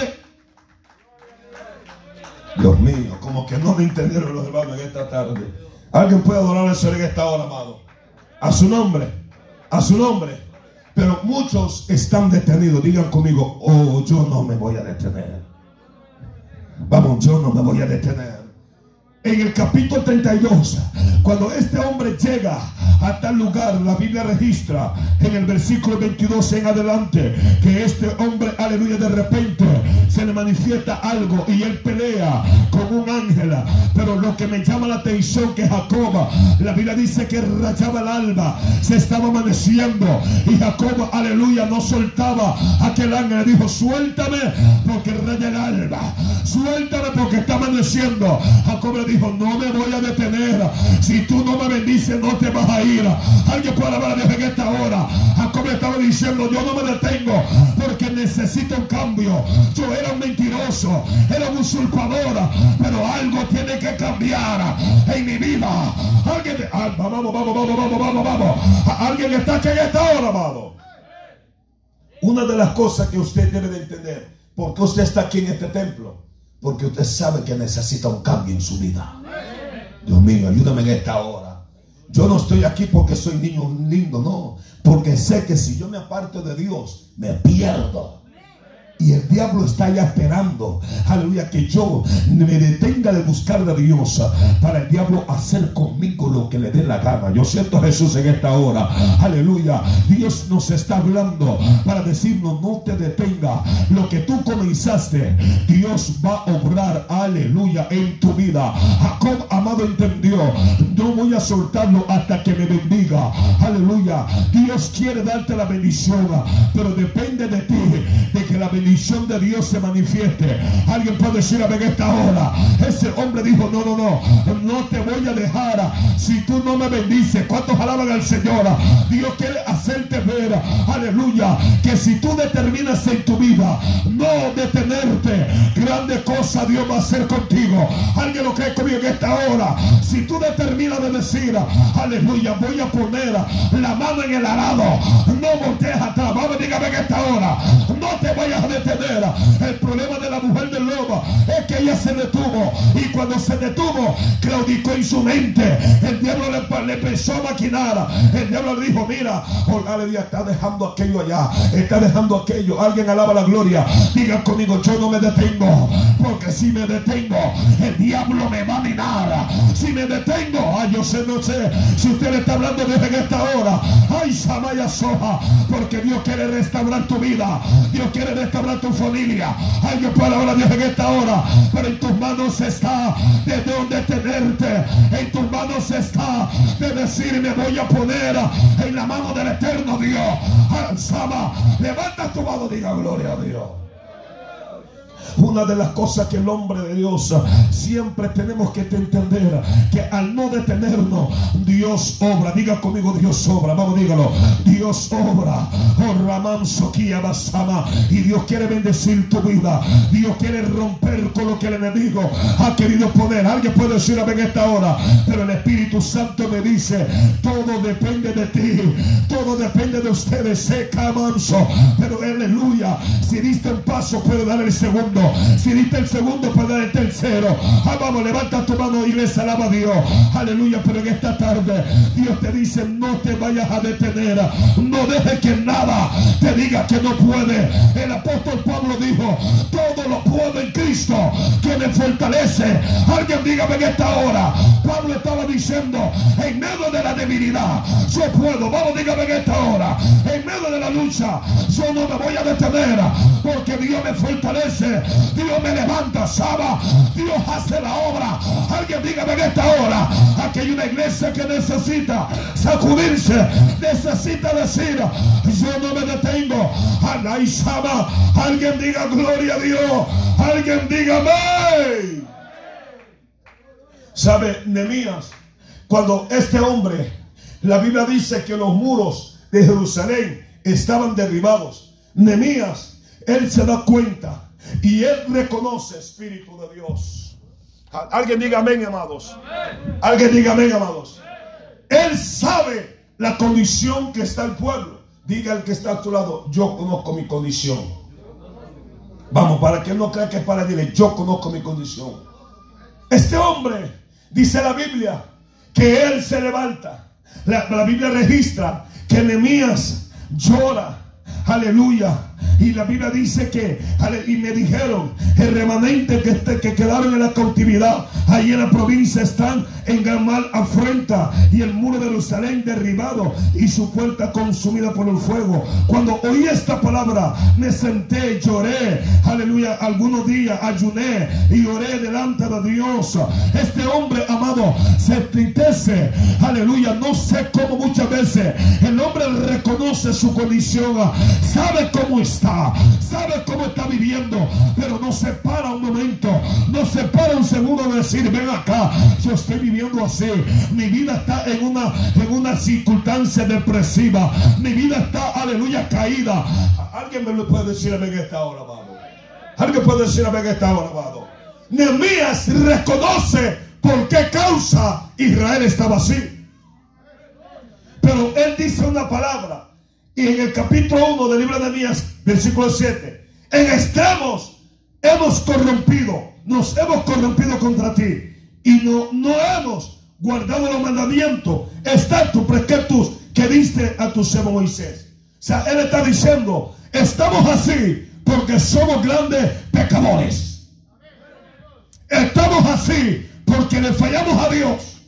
[SPEAKER 2] Dios mío, como que no me entendieron los hermanos en esta tarde. Alguien puede adorar al Señor en esta hora, amado. A su nombre, a su nombre. Pero muchos están detenidos. Digan conmigo, oh, yo no me voy a detener. Vamos, yo no me voy a detener en el capítulo 32, cuando este hombre llega a tal lugar, la Biblia registra en el versículo 22 en adelante que este hombre, aleluya, de repente se le manifiesta algo y él pelea con un ángel. Pero lo que me llama la atención que Jacob, la Biblia dice que rayaba el alba, se estaba amaneciendo y Jacob, aleluya, no soltaba aquel ángel. Le dijo, suéltame porque raya el alba, suéltame porque está amaneciendo. Jacob le dijo, no me voy a detener. Si tú no me bendices, no te vas a ir. Alguien puede hablar de en esta hora. Jacob estaba diciendo, yo no me detengo porque necesito un cambio. Yo era un mentiroso, era un usurpador, pero algo tiene que cambiar en mi vida. Alguien, ah, vamos, vamos, vamos, vamos, vamos, vamos. Alguien está aquí en esta hora, amado. Una de las cosas que usted debe de entender, porque usted está aquí en este templo, porque usted sabe que necesita un cambio en su vida. Dios mío, ayúdame en esta hora. Yo no estoy aquí porque soy niño lindo, no. Porque sé que si yo me aparto de Dios, me pierdo. Y el diablo está ya esperando, aleluya, que yo me detenga de buscar de Dios para el diablo hacer conmigo lo que le dé la gana. Yo siento a Jesús en esta hora, aleluya. Dios nos está hablando para decirnos, no te detenga. Lo que tú comenzaste, Dios va a obrar, aleluya, en tu vida. Jacob, amado, entendió, no voy a soltarlo hasta que me bendiga. Aleluya. Dios quiere darte la bendición, pero depende de ti, de que la bendición de Dios se manifieste. Alguien puede decir en esta hora. Ese hombre dijo, no, no, no, no te voy a dejar si tú no me bendices. ¿Cuántos alaban al Señor? Dios quiere hacerte ver, aleluya, que si tú determinas en tu vida no detenerte, grande cosa Dios va a hacer contigo. Alguien lo cree conmigo en esta hora. Si tú determinas de decir, aleluya, voy a poner la mano en el arado, no voltees atrás. Vamos, dígame en esta hora. No te vayas a detener. El problema de la mujer del lobo es que ella se detuvo y cuando se detuvo claudicó en su mente. El diablo le, le empezó a maquinar. El diablo le dijo, mira, Olga está dejando aquello allá, está dejando aquello. Alguien alaba la gloria. Diga conmigo, yo no me detengo, porque si me detengo, el diablo me va a minar. Si me detengo, ay, yo sé, no sé, si usted le está hablando desde esta hora, ay, Samaya Soja, porque Dios quiere restaurar tu vida, Dios quiere restaurar tu familia. Alguien puede hablar a Dios en esta hora, pero en tus manos está de dónde tenerte, en tus manos está de decir, me voy a poner en la mano del eterno Dios. Sama, levanta tu mano, diga gloria a Dios. Una de las cosas que el hombre de Dios siempre tenemos que entender que al no detenernos, Dios obra. Diga conmigo, Dios obra. Vamos, dígalo. Dios obra. Oh. Y Dios quiere bendecir tu vida. Dios quiere romper con lo que el enemigo ha querido poner. Alguien puede decir en esta hora. Pero el Espíritu Santo me dice: todo depende de ti. Todo depende de ustedes. Seca manso. Pero aleluya. Si diste un paso, puedo dar el segundo. Si diste el segundo, para dar el tercero. Ah, vamos, levanta tu mano, iglesia, alaba a Dios. Aleluya, pero en esta tarde Dios te dice, no te vayas a detener. No dejes que nada te diga que no puede. El apóstol Pablo dijo, todo lo puedo en Cristo que me fortalece. Alguien dígame en esta hora. Pablo estaba diciendo, en medio de la debilidad, yo puedo. Vamos, dígame en esta hora. En medio de la lucha, yo no me voy a detener porque Dios me fortalece. Dios me levanta, Saba. Dios hace la obra. Alguien dígame en esta hora. Aquí hay una iglesia que necesita sacudirse. Necesita decir, yo no me detengo. Alay, Saba. Alguien diga gloria a Dios. Alguien diga amén. ¿Sabe, Nemías? Cuando este hombre, la Biblia dice que los muros de Jerusalén estaban derribados. Nemías, él se da cuenta y él reconoce Espíritu de Dios. Alguien diga amén, amados. Alguien diga amén, amados. Él sabe la condición que está el pueblo. Diga el que está a tu lado, yo conozco mi condición. Vamos, para que no crea que para dile, yo conozco mi condición. Este hombre, dice la Biblia, que él se levanta. La, la Biblia registra que Nehemías llora. Aleluya y la Biblia dice que, y me dijeron, el remanente que, este, que quedaron en la cautividad, ahí en la provincia están en gran mal afrenta y el muro de Jerusalén derribado y su puerta consumida por el fuego. Cuando oí esta palabra, me senté, lloré, aleluya, algunos días ayuné y oré delante de Dios. Este hombre amado se entristece, aleluya, no sé cómo muchas veces el hombre reconoce su condición, sabe cómo está sabe cómo está viviendo, pero no se para un momento, no se para un segundo de decir, ven acá, yo estoy viviendo así, mi vida está en una, en una circunstancia depresiva, mi vida está, aleluya, caída. Alguien me lo puede decir en esta hora, amado. Alguien puede decir a en esta hora, amado. Nehemías reconoce por qué causa Israel estaba así. Pero él dice una palabra. Y en el capítulo 1 del libro de Nehemías Versículo 7. En extremos hemos corrompido, nos hemos corrompido contra ti y no, no hemos guardado los mandamientos, estatutos, preceptos que diste a tu siervo Moisés. O sea, él está diciendo, estamos así porque somos grandes pecadores. Estamos así porque le fallamos a Dios.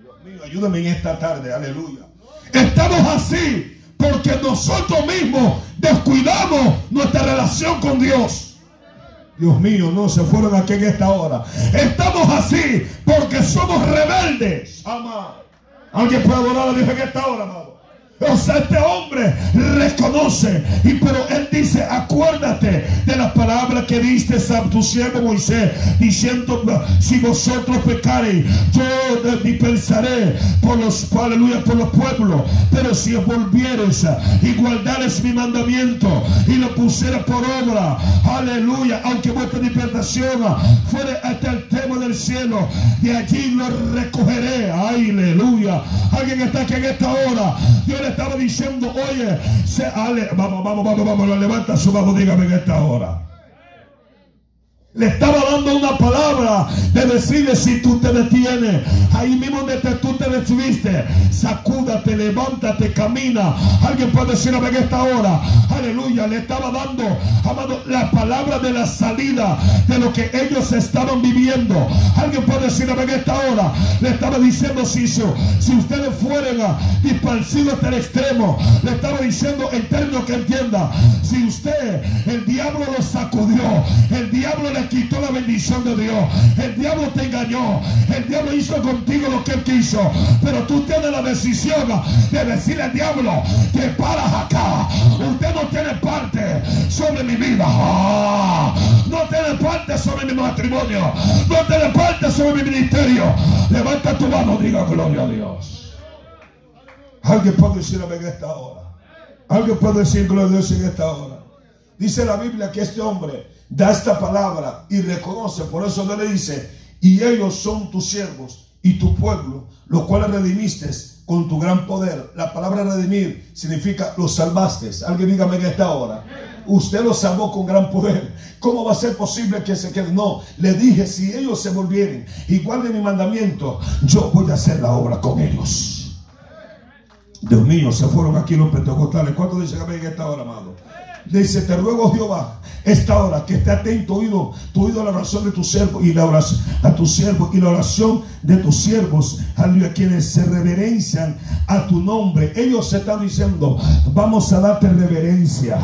[SPEAKER 2] Dios mío, ayúdame en esta tarde, aleluya. Estamos así porque nosotros mismos descuidamos nuestra relación con Dios. Dios mío, no se fueron aquí en esta hora. Estamos así porque somos rebeldes. Ama. Alguien puede adorar a Dios en esta hora, amado. O sea, este hombre reconoce. Y pero él dice, acuérdate de las palabras que diste a tu siervo Moisés, diciendo, si vosotros pecareis, yo dispersaré por los, aleluya, por los pueblos. Pero si volvieres y guardares mi mandamiento y lo pusieras por obra, aleluya, aunque vuestra dispersación fuere hasta el tema del cielo, de allí lo recogeré. Aleluya. Alguien está aquí en esta hora. Dios le estaba diciendo, oye, se, ale, vamos, vamos, vamos, vamos, levanta su mano, dígame en esta hora. Le estaba dando una palabra de decirle si tú te detienes, ahí mismo donde tú te detuviste, sacúdate, levántate, camina. Alguien puede decir a ver esta hora, aleluya, le estaba dando, amado, la palabra de la salida de lo que ellos estaban viviendo. Alguien puede decir a ver esta hora, le estaba diciendo si, si ustedes fueran disparcidos hasta el extremo, le estaba diciendo en términos que entienda, si usted, el diablo lo sacudió, el diablo le quitó la bendición de Dios. El diablo te engañó. El diablo hizo contigo lo que él quiso. Pero tú tienes la decisión de decirle al diablo, que paras acá. Usted no tiene parte sobre mi vida. No tiene parte sobre mi matrimonio. No tiene parte sobre mi ministerio. Levanta tu mano, diga gloria a Dios. Alguien puede decir en esta hora. Alguien puede decir gloria a Dios en esta hora. Dice la Biblia que este hombre da esta palabra y reconoce, por eso no le dice, y ellos son tus siervos y tu pueblo, los cuales redimiste con tu gran poder. La palabra redimir significa los salvaste. Alguien dígame en esta hora. Usted los salvó con gran poder. ¿Cómo va a ser posible que se quede? No, le dije, si ellos se volvieren igual de mi mandamiento, yo voy a hacer la obra con ellos. Dios mío, se fueron aquí los pentecostales. ¿Cuánto dicen que en esta hora, amado? Dice, te ruego Jehová, esta hora que esté atento oído, tu oído a la oración de tu siervo y la oración a tu siervo y la oración de tus siervos, a quienes se reverencian a tu nombre. Ellos están diciendo, vamos a darte reverencia,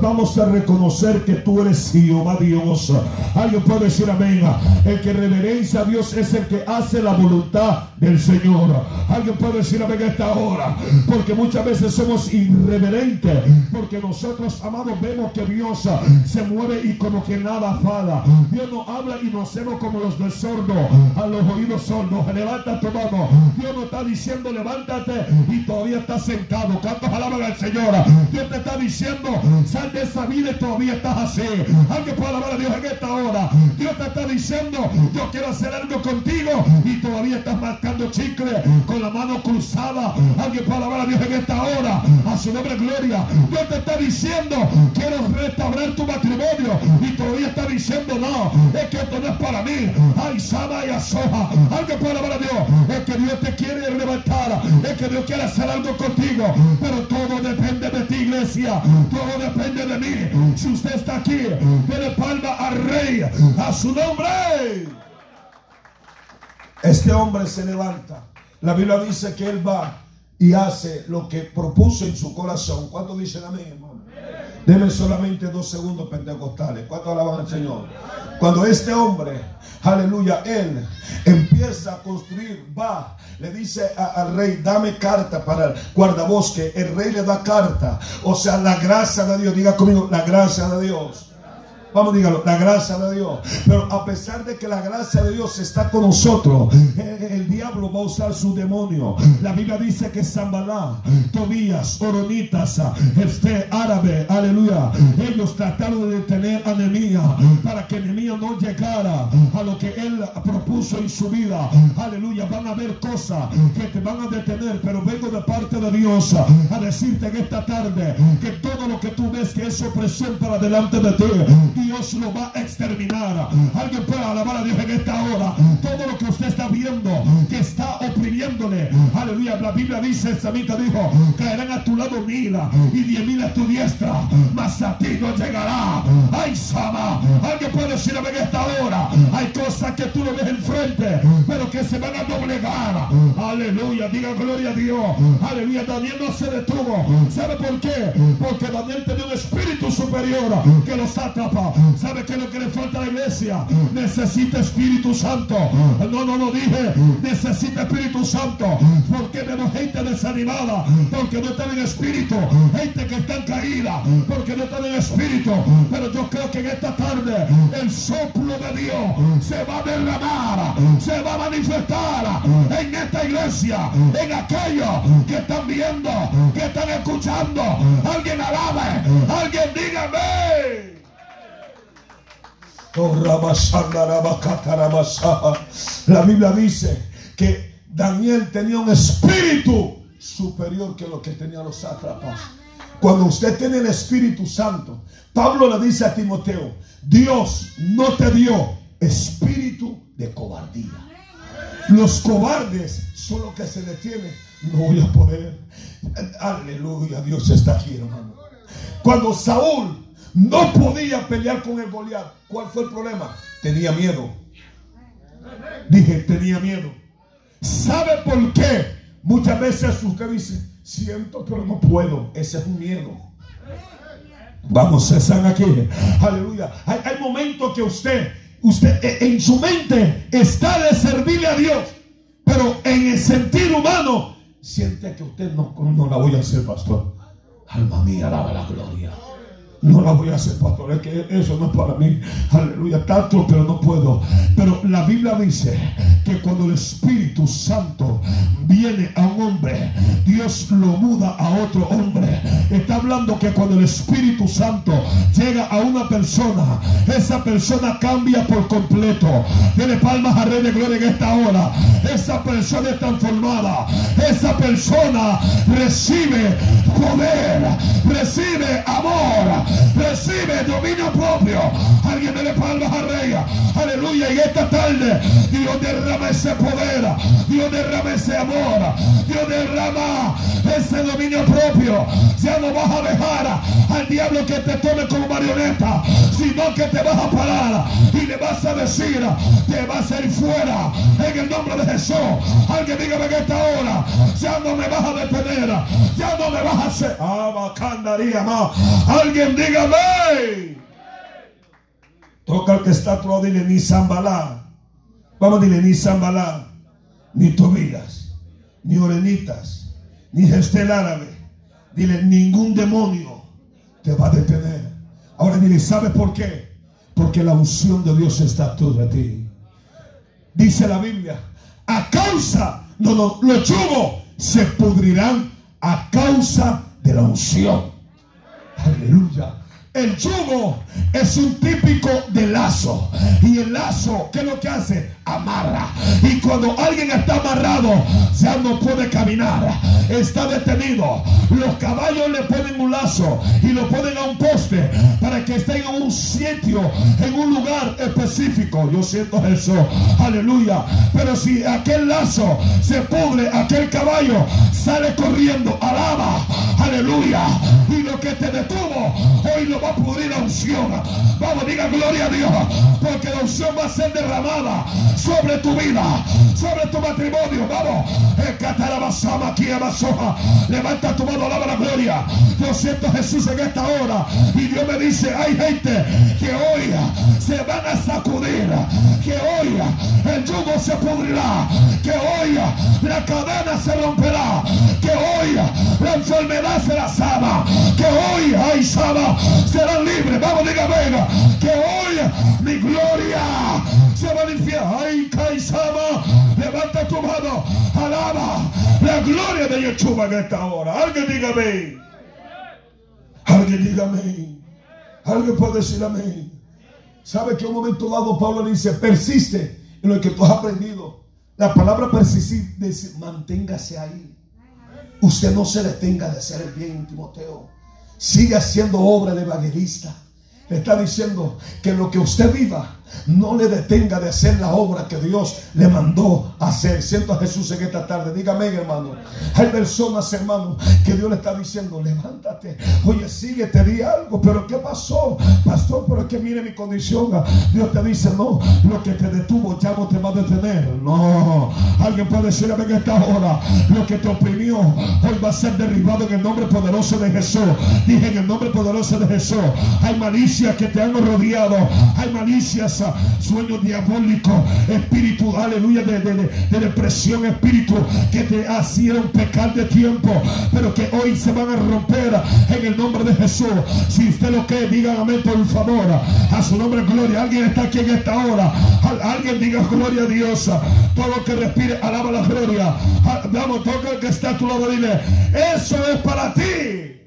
[SPEAKER 2] vamos a reconocer que tú eres Jehová Dios. Alguien puede decir amén. El que reverencia a Dios es el que hace la voluntad del Señor. Alguien puede decir amén a esta hora, porque muchas veces somos irreverentes, porque nosotros amamos vemos que Dios ah, se mueve y como que nada fala. Dios no habla y nos hacemos como los del sordo, a los oídos sordos. Levanta tu mano. Dios no está diciendo levántate y todavía estás sentado. ¿Cuántos alaban al Señor? Dios te está diciendo sal de esa vida y todavía estás así. Alguien puede alabar a Dios en esta hora. Dios te está diciendo yo quiero hacer algo contigo y todavía estás marcando chicle con la mano cruzada. Alguien puede alabar a Dios en esta hora. A su nombre gloria. Dios te está diciendo quiero restaurar tu matrimonio y todavía está diciendo no, es que esto no es para mí. Ay, Sama y Asoja, alguien puede hablar a Dios, es que Dios te quiere levantar, es que Dios quiere hacer algo contigo, pero todo depende de ti, iglesia, todo depende de mí. Si usted está aquí, dele palma al rey, a su nombre. Este hombre se levanta. La Biblia dice que él va y hace lo que propuso en su corazón. ¿Cuánto dicen amén, hermano? Deme solamente dos segundos pentecostales. ¿Cuánto alaban al Señor? Cuando este hombre, aleluya, él empieza a construir, va, le dice al rey, dame carta para el guardabosque. El rey le da carta. O sea, la gracia de Dios. Diga conmigo, la gracia de Dios. Vamos, dígalo, la gracia de Dios. Pero a pesar de que la gracia de Dios está con nosotros, eh, el, diablo va a usar su demonio. La Biblia dice que Zambalá, Tobías, Oronitas, este árabe, aleluya, ellos trataron de detener a Nemía para que Nemía no llegara a lo que él propuso en su vida. Aleluya, van a haber cosas que te van a detener, pero vengo de parte de Dios a decirte en esta tarde que todo lo que tú ves que es opresión para delante de ti, Dios lo va a exterminar. Alguien puede alabar a Dios en esta hora. Todo lo que usted está viendo que está oprimiéndole. Aleluya. La Biblia dice, samita dijo, caerán a tu lado mil y diez mil a tu diestra, mas a ti no llegará. Ay, Sama. Alguien puede decir en esta hora. Hay cosas que tú no ves enfrente, pero que se van a doblegar. Aleluya. Diga gloria a Dios. Aleluya. Daniel no se detuvo. ¿Sabe por qué? Porque Daniel tenía un espíritu superior que los atrapa. ¿Sabe qué es lo que le falta a la iglesia? Necesita Espíritu Santo. No, no, no dije. Necesita Espíritu Santo. Porque vemos gente desanimada. Porque no están en espíritu. Gente que está caída. Porque no están en espíritu. Pero yo creo que en esta tarde el soplo de Dios se va a derramar. Se va a manifestar en esta iglesia. En aquellos que están viendo. Que están escuchando. Alguien alabe. Alguien dígame. La Biblia dice que Daniel tenía un espíritu superior que lo que tenían los sátrapas. Cuando usted tiene el Espíritu Santo, Pablo le dice a Timoteo, Dios no te dio espíritu de cobardía. Los cobardes son los que se detienen. No voy a poder. Aleluya, Dios está aquí, hermano. Cuando Saúl no podía pelear con el Goliat, ¿cuál fue el problema? Tenía miedo. Dije, tenía miedo. ¿Sabe por qué? Muchas veces usted dice, siento, pero no puedo. Ese es un miedo. Vamos, están aquí. Aleluya. Hay, momentos que usted Usted eh, en su mente está de servirle a Dios, pero en el sentido humano siente que usted no, no la voy a hacer, pastor. Alma mía, alaba la gloria. No la voy a hacer, pastor. Es que eso no es para mí. Aleluya. Tanto, pero no puedo. Pero la Biblia dice que cuando el Espíritu Santo viene a un hombre, Dios lo muda a otro hombre. Está hablando que cuando el Espíritu Santo llega a una persona, esa persona cambia por completo. Dele palmas a Rey de Gloria en esta hora. Esa persona es transformada. Esa persona recibe poder, recibe amor recibe dominio propio. Alguien le palmas a Rey. Aleluya. Y esta tarde Dios derrama ese poder. Dios derrama ese amor. Dios derrama ese dominio propio. Ya no vas a dejar al diablo que te tome como marioneta, sino que te vas a parar y le vas a decir, te vas a ir fuera en el nombre de Jesús. Alguien dígame que esta hora ya no me vas a detener, ya no me vas a hacer. Alguien dígame. Toca al que está a dile ni Zambalá. Vamos, dile ni Zambalá, ni Tobías, ni Orenitas, ni Gestel árabe. Dile, ningún demonio te va a detener. Ahora dile, ¿sabes por qué? Porque la unción de Dios está sobre ti. Dice la Biblia, a causa, no, no, los chugos se pudrirán a causa de la unción. Aleluya. El yugo es un típico de lazo. Y el lazo, ¿qué es lo que hace? Amarra. Y cuando alguien está amarrado, ya no puede caminar. Está detenido. Los caballos le ponen un lazo y lo ponen a un poste para que esté en un sitio, en un lugar específico. Yo siento eso. Aleluya. Pero si aquel lazo se pudre, aquel caballo sale corriendo. Alaba. Aleluya. Y lo que te detuvo, hoy lo va a pudrir la unción. Vamos, diga gloria a Dios. Porque la unción va a ser derramada sobre tu vida, sobre tu matrimonio. Vamos. aquí Levanta tu mano, alaba la gloria. Yo siento Jesús en esta hora. Y Dios me dice, hay gente que hoy se van a sacudir. Que hoy el yugo se pudrirá. Que hoy la cadena se romperá. Que hoy la enfermedad será sana. Sana, serán libres. Vamos, diga, venga. Que hoy mi gloria se va a infierno. Ay, Kaisama, levanta tu mano. Alaba la gloria de Yeshua en esta hora. Alguien diga amén. Alguien diga amén. Alguien puede decir amén. ¿Sabe que un momento dado Pablo dice, persiste en lo que tú has aprendido? La palabra persistir dice, manténgase ahí. Usted no se detenga de hacer bien, Timoteo. Sigue haciendo obra de evangelista. Le está diciendo que lo que usted viva no le detenga de hacer la obra que Dios le mandó hacer. Siento a Jesús en esta tarde. Dígame, hermano. Hay personas, hermano, que Dios le está diciendo, levántate. Oye, sigue, te di algo. Pero ¿qué pasó? Pastor, pero es que mire mi condición. Dios te dice, no, lo que te detuvo ya no te va a detener. No. Alguien puede decir en esta hora, lo que te oprimió hoy va a ser derribado en el nombre poderoso de Jesús. Dije en el nombre poderoso de Jesús. Hay malicias que te han rodeado. Hay malicias sueño diabólico, espíritu, aleluya, de, depresión, espíritu que te hacían pecar de tiempo, pero que hoy se van a romper en el nombre de Jesús. Si usted lo cree, amén por favor. A su nombre, gloria. Alguien está aquí en esta hora. Alguien diga gloria a Dios. Todo lo que respire, alaba la gloria. Vamos, toca el que está a tu lado, dile, eso es para ti.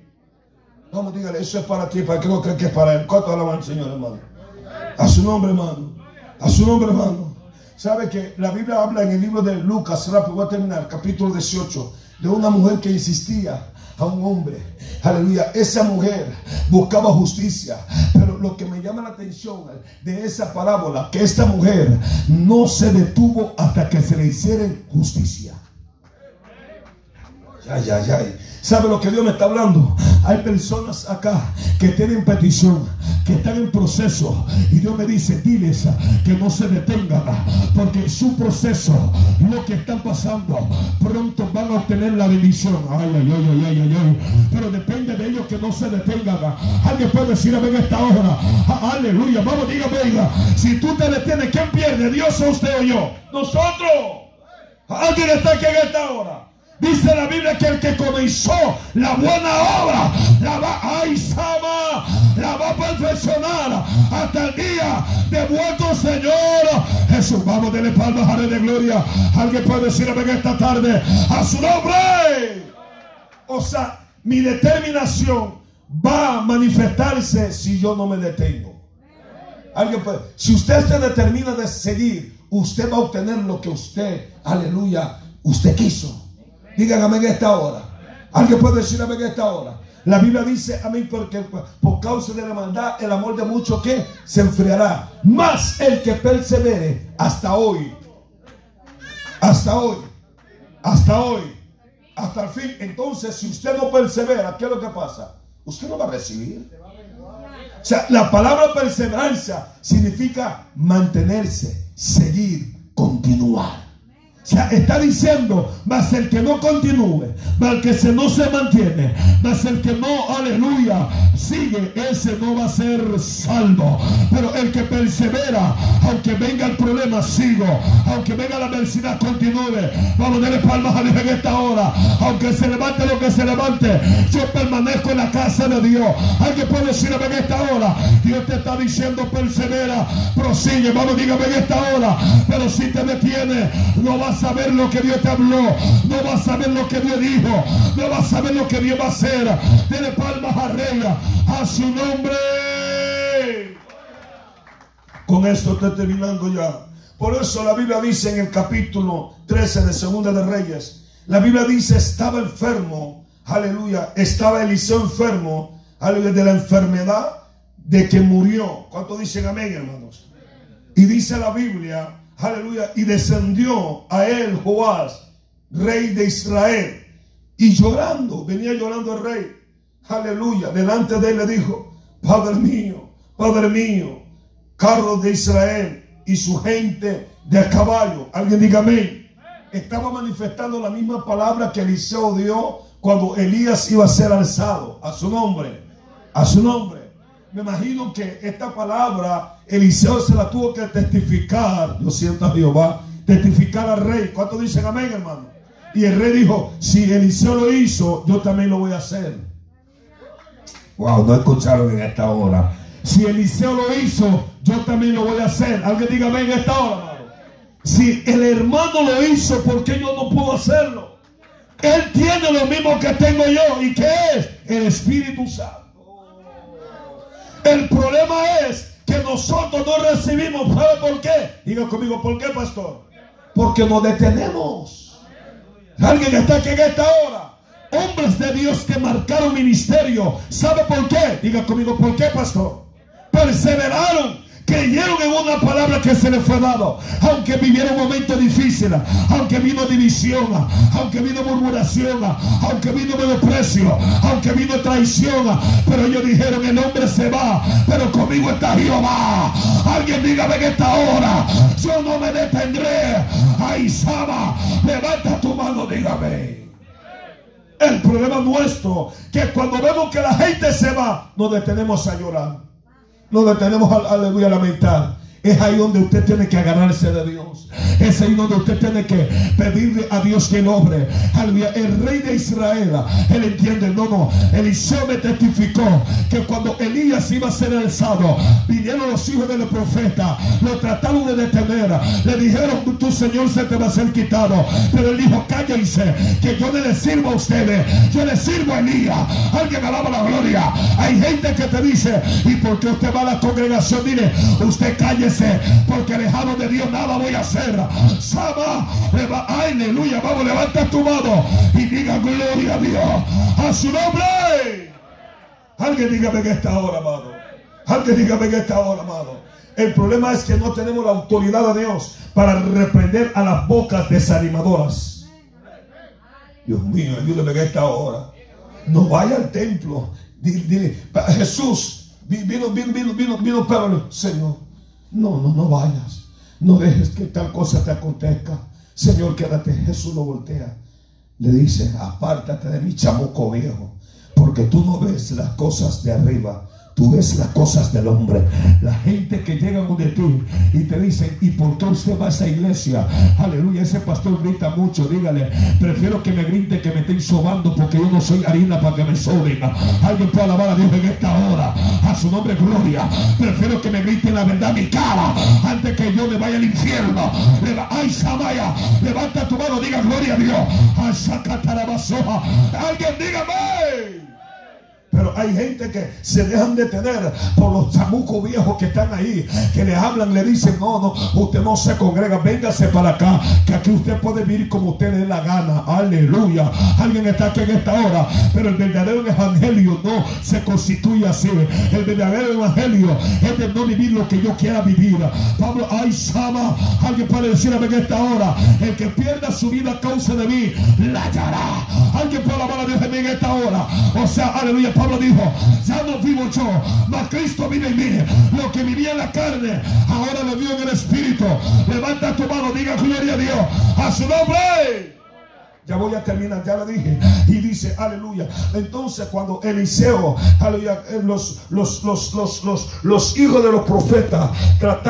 [SPEAKER 2] Vamos, dígale, eso es para ti, para que no crean que es para él. ¿Cuánto alaban, Señor, hermano? A su nombre, hermano. A su nombre, hermano. Sabe que la Biblia habla en el libro de Lucas, rápido voy a terminar, capítulo 18. de una mujer que insistía a un hombre. Aleluya. Esa mujer buscaba justicia. Pero lo que me llama la atención de esa parábola, que esta mujer no se detuvo hasta que se le hiciera justicia. Ay, ay, ay. ¿Sabe lo que Dios me está hablando? Hay personas acá que tienen petición, que están en proceso. Y Dios me dice, diles que no se detengan. Porque su proceso, lo que están pasando, pronto van a obtener la bendición. Ay, ay, ay, ay, ay, ay. Pero depende de ellos que no se detengan. Alguien puede decir, en esta hora. Aleluya. Vamos, venga. Si tú te detienes, ¿quién pierde? ¿Dios o usted o yo? Nosotros. Alguien está aquí en esta hora. Dice la Biblia que el que comenzó la buena obra, la va, Sama, la va a perfeccionar hasta el día de vuestro Señor Jesús. Vamos, denle palmas a de gloria. Alguien puede decirme en esta tarde a su nombre. O sea, mi determinación va a manifestarse si yo no me detengo. Alguien puede, si usted se determina de seguir, usted va a obtener lo que usted, aleluya, usted quiso. Díganme en esta hora. Alguien puede decir amén esta hora. La Biblia dice amén porque por causa de la maldad el amor de muchos que se enfriará. Más el que persevere hasta hoy. Hasta hoy. Hasta hoy. Hasta el fin. Entonces, si usted no persevera, ¿qué es lo que pasa? Usted no va a recibir. O sea, la palabra perseverancia significa mantenerse, seguir, continuar. Sea, está diciendo, más el que no continúe, más el que no se mantiene, más el que no, aleluya, sigue, ese no va a ser salvo. Pero el que persevera, aunque venga el problema, sigo. Aunque venga la adversidad, continúe. Vamos a darle palmas a Dios en esta hora. Aunque se levante lo que se levante, yo permanezco en la casa de Dios. Alguien puede decirme en esta hora, Dios te está diciendo, persevera, prosigue. Vamos, dígame en esta hora. Pero si te detiene, no va saber lo que Dios te habló, no vas a saber lo que Dios dijo, no vas a saber lo que Dios va a hacer. Dele palmas a Rey, a su nombre. Con esto estoy terminando ya. Por eso la Biblia dice en el capítulo 13 de Segunda de Reyes, la Biblia dice estaba enfermo, aleluya, estaba Eliseo enfermo, aleluya, de la enfermedad de que murió. ¿Cuánto dicen amén, hermanos? Y dice la Biblia Aleluya. Y descendió a él Joás, rey de Israel. Y llorando, venía llorando el rey. Aleluya. Delante de él le dijo, Padre mío, Padre mío, carros de Israel y su gente de a caballo. Alguien diga amén. Estaba manifestando la misma palabra que Eliseo dio cuando Elías iba a ser alzado. A su nombre. A su nombre me imagino que esta palabra Eliseo se la tuvo que testificar, lo siento a Jehová, testificar al rey. ¿Cuántos dicen amén, hermano? Y el rey dijo, si Eliseo lo hizo, yo también lo voy a hacer. Wow, no escucharon en esta hora. Si Eliseo lo hizo, yo también lo voy a hacer. Alguien diga amén en esta hora, hermano. Si el hermano lo hizo, ¿por qué yo no puedo hacerlo? Él tiene lo mismo que tengo yo. ¿Y qué es? El Espíritu Santo. El problema es que nosotros no recibimos. ¿Sabe por qué? Diga conmigo, ¿por qué, pastor? Porque nos detenemos. Alguien está aquí en esta hora. Hombres de Dios que marcaron ministerio. ¿Sabe por qué? Diga conmigo, ¿por qué, pastor? Perseveraron creyeron en una palabra que se les fue dado. Aunque vivieron momentos difíciles, aunque vino división, aunque vino murmuración, aunque vino menosprecio, aunque vino traición. Pero ellos dijeron, el hombre se va, pero conmigo está Jehová. Alguien dígame en esta hora, yo no me detendré. Ay, Sama, levanta tu mano, dígame. El problema nuestro, que cuando vemos que la gente se va, nos detenemos a llorar nos detenemos, aleluya, a lamentar. Es ahí donde usted tiene que agarrarse de Dios. Es ahí donde usted tiene que pedirle a Dios que el hombre, el rey de Israel, él entiende, no, no, Eliseo me testificó que cuando Elías iba a ser alzado, vinieron los hijos del profeta, lo trataron de detener, le dijeron, tu Señor se te va a ser quitado, pero él dijo, cállense, que yo no le sirvo a ustedes, yo le sirvo a Elías. Alguien alaba la gloria. Hay gente que te dice, ¿y por qué usted va a la congregación? Mire, usted cállese Porque alejado de Dios nada voy a hacer. Sama, aleluya, vamos, levanta tu mano y diga gloria a Dios. A su nombre. Alguien dígame en esta hora, amado. Alguien dígame en esta hora, amado. El problema es que no tenemos la autoridad de Dios para reprender a las bocas desanimadoras. Dios mío, ayúdame en esta hora. No vaya al templo. Dile, dile, "Pa- Jesús, vi- vino, vino, vino, vino, vino dijo, Señor, no, no, no vayas. No dejes que tal cosa te acontezca. Señor, quédate. Jesús lo voltea. Le dice, apártate de mi chamuco viejo, porque tú no ves las cosas de arriba. Tú ves las cosas del hombre. La gente que llega donde ti y te dicen, ¿y por qué usted va a esa iglesia? Aleluya, ese pastor grita mucho. Dígale, prefiero que me grite que me estén sobando porque yo no soy harina para que me soben. Alguien puede alabar a Dios en esta hora. A su nombre, gloria. Prefiero que me griten la verdad mi cara antes que yo me vaya al infierno. Ay, Samaya, levanta tu mano, diga gloria a Dios. Ay. Alguien dígame. Pero hay gente que se dejan detener por los chamucos viejos que están ahí, que le hablan, le dicen, no, no, usted no se congrega, véngase para acá, que aquí usted puede vivir como usted le dé la gana. Aleluya. Alguien está aquí en esta hora, pero el verdadero evangelio no se constituye así. El verdadero evangelio es de no vivir lo que yo quiera vivir. Pablo, ay, Sama, alguien puede decirme en esta hora, el que pierda su vida a causa de mí, la hallará. Alguien puede alabar a Dios en esta hora. O sea, aleluya, Pablo dijo, ya no vivo yo, mas Cristo vive en mí. Lo que vivía en la carne, ahora lo vivo en el Espíritu. Levanta tu mano, diga gloria a Dios. A su nombre. Ya voy a terminar, ya lo dije. Y dice, aleluya. Entonces cuando Eliseo, eh, los, los, los, los, los, los hijos de los profetas trataron